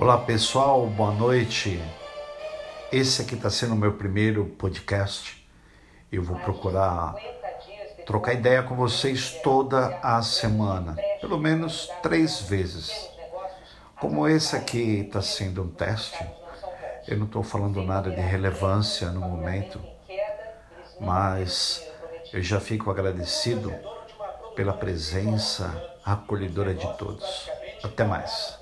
Olá pessoal, boa noite. Esse aqui está sendo o meu primeiro podcast. Eu vou procurar trocar ideia com vocês toda a semana, pelo menos três vezes. Como esse aqui está sendo um teste, eu não estou falando nada de relevância no momento, mas eu já fico agradecido pela presença acolhedora de todos. Até mais.